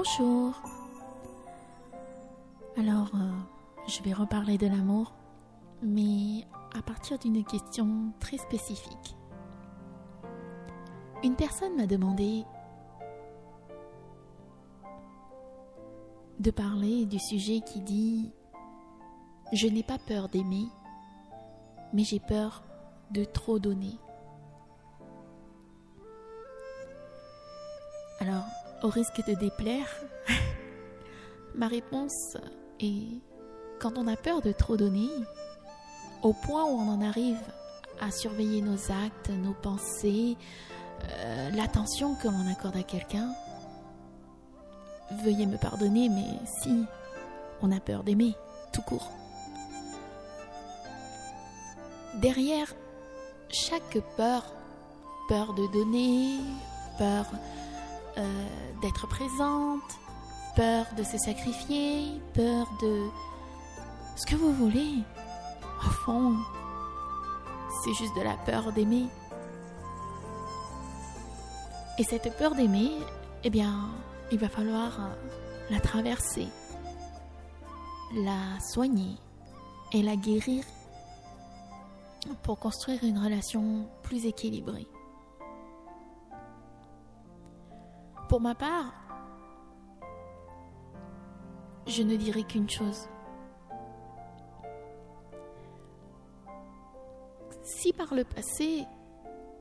Bonjour. Alors, euh, je vais reparler de l'amour, mais à partir d'une question très spécifique. Une personne m'a demandé de parler du sujet qui dit ⁇ Je n'ai pas peur d'aimer, mais j'ai peur de trop donner. Alors, au risque de déplaire, ma réponse est quand on a peur de trop donner, au point où on en arrive à surveiller nos actes, nos pensées, euh, l'attention que l'on accorde à quelqu'un, veuillez me pardonner, mais si on a peur d'aimer, tout court. Derrière chaque peur, peur de donner, peur euh, d'être présente, peur de se sacrifier, peur de ce que vous voulez, au fond, c'est juste de la peur d'aimer. Et cette peur d'aimer, eh bien, il va falloir euh, la traverser, la soigner et la guérir pour construire une relation plus équilibrée. Pour ma part, je ne dirai qu'une chose. Si par le passé,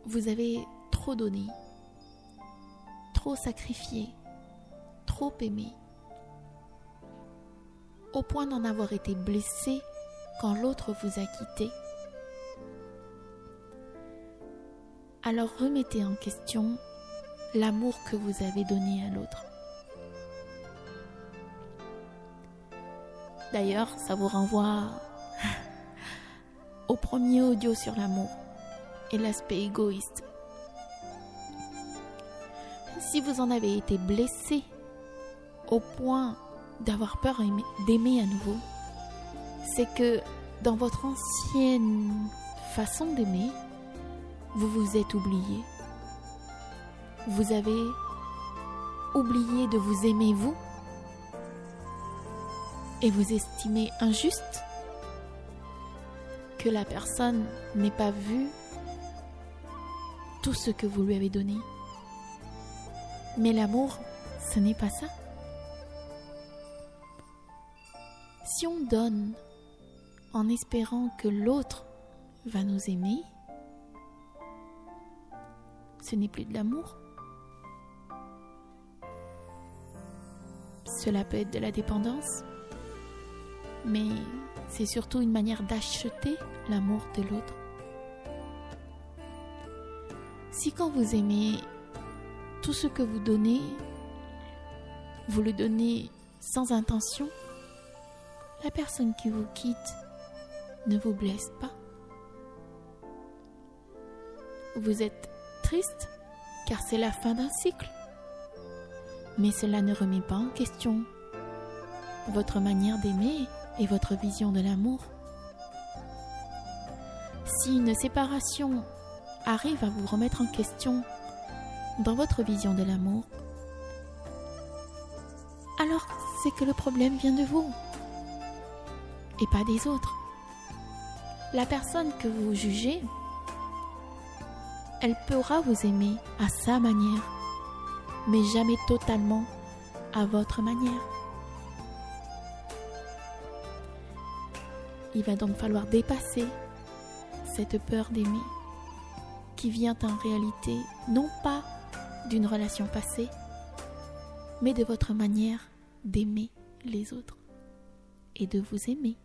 vous avez trop donné, trop sacrifié, trop aimé, au point d'en avoir été blessé quand l'autre vous a quitté, alors remettez en question l'amour que vous avez donné à l'autre. D'ailleurs, ça vous renvoie au premier audio sur l'amour et l'aspect égoïste. Si vous en avez été blessé au point d'avoir peur d'aimer à nouveau, c'est que dans votre ancienne façon d'aimer, vous vous êtes oublié. Vous avez oublié de vous aimer vous? Et vous estimez injuste que la personne n'ait pas vu tout ce que vous lui avez donné? Mais l'amour, ce n'est pas ça. Si on donne en espérant que l'autre va nous aimer, ce n'est plus de l'amour. Cela peut être de la dépendance, mais c'est surtout une manière d'acheter l'amour de l'autre. Si quand vous aimez tout ce que vous donnez, vous le donnez sans intention, la personne qui vous quitte ne vous blesse pas. Vous êtes triste car c'est la fin d'un cycle. Mais cela ne remet pas en question votre manière d'aimer et votre vision de l'amour. Si une séparation arrive à vous remettre en question dans votre vision de l'amour, alors c'est que le problème vient de vous et pas des autres. La personne que vous jugez, elle pourra vous aimer à sa manière, mais jamais totalement à votre manière. Il va donc falloir dépasser cette peur d'aimer qui vient en réalité non pas d'une relation passée, mais de votre manière d'aimer les autres et de vous aimer.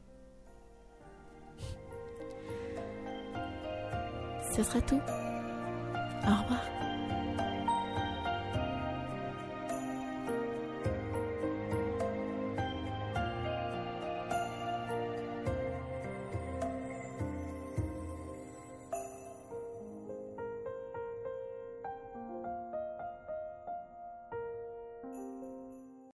Ce sera tout. Au revoir.